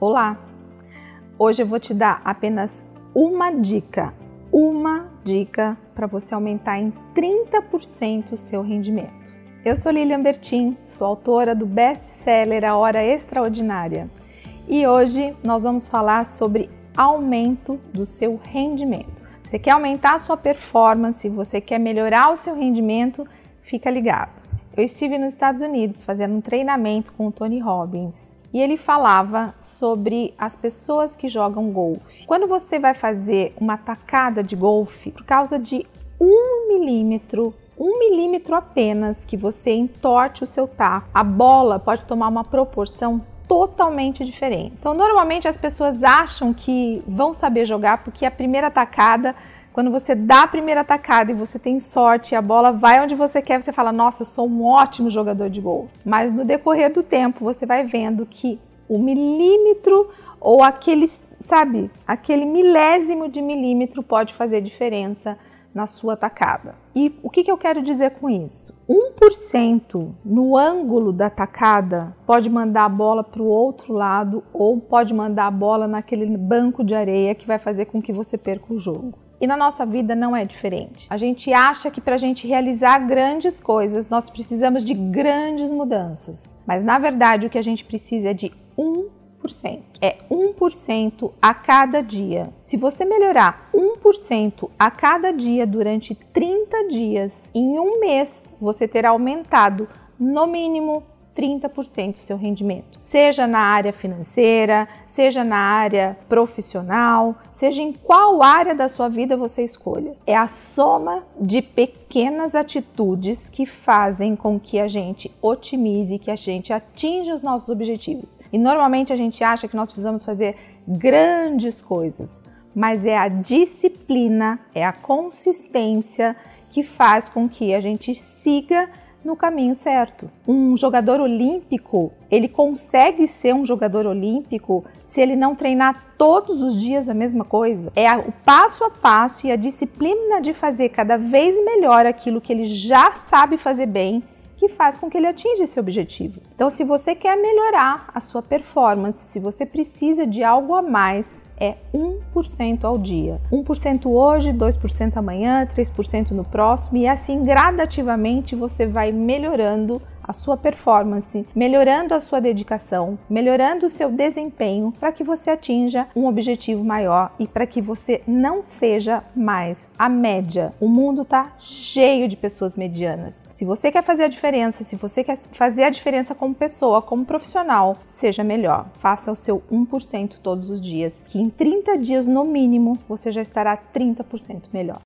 Olá! Hoje eu vou te dar apenas uma dica, uma dica para você aumentar em 30% o seu rendimento. Eu sou Lilian Bertin, sou autora do best-seller A Hora Extraordinária e hoje nós vamos falar sobre aumento do seu rendimento. Você quer aumentar a sua performance, você quer melhorar o seu rendimento, fica ligado. Eu estive nos Estados Unidos fazendo um treinamento com o Tony Robbins e ele falava sobre as pessoas que jogam golfe. Quando você vai fazer uma tacada de golfe, por causa de um milímetro, um milímetro apenas que você entorte o seu taco, a bola pode tomar uma proporção totalmente diferente. Então, normalmente as pessoas acham que vão saber jogar porque a primeira tacada quando você dá a primeira tacada e você tem sorte e a bola vai onde você quer, você fala: Nossa, eu sou um ótimo jogador de golfe. Mas no decorrer do tempo, você vai vendo que o milímetro ou aquele, sabe, aquele milésimo de milímetro pode fazer diferença na sua tacada. E o que, que eu quero dizer com isso? 1% no ângulo da tacada pode mandar a bola para o outro lado ou pode mandar a bola naquele banco de areia que vai fazer com que você perca o jogo. E na nossa vida não é diferente. A gente acha que para a gente realizar grandes coisas nós precisamos de grandes mudanças, mas na verdade o que a gente precisa é de 1%. É 1% a cada dia. Se você melhorar 1% a cada dia durante 30 dias, em um mês você terá aumentado no mínimo 30% do seu rendimento, seja na área financeira, seja na área profissional, seja em qual área da sua vida você escolha. É a soma de pequenas atitudes que fazem com que a gente otimize, que a gente atinja os nossos objetivos. E normalmente a gente acha que nós precisamos fazer grandes coisas, mas é a disciplina, é a consistência que faz com que a gente siga no caminho certo. Um jogador olímpico, ele consegue ser um jogador olímpico se ele não treinar todos os dias a mesma coisa. É o passo a passo e a disciplina de fazer cada vez melhor aquilo que ele já sabe fazer bem que faz com que ele atinja esse objetivo. Então, se você quer melhorar a sua performance, se você precisa de algo a mais, é 1% ao dia. 1% hoje, 2% amanhã, 3% no próximo e assim gradativamente você vai melhorando a sua performance, melhorando a sua dedicação, melhorando o seu desempenho para que você atinja um objetivo maior e para que você não seja mais a média. O mundo está cheio de pessoas medianas. Se você quer fazer a diferença, se você quer fazer a diferença como pessoa, como profissional, seja melhor. Faça o seu 1% todos os dias, que em 30 dias no mínimo você já estará 30% melhor.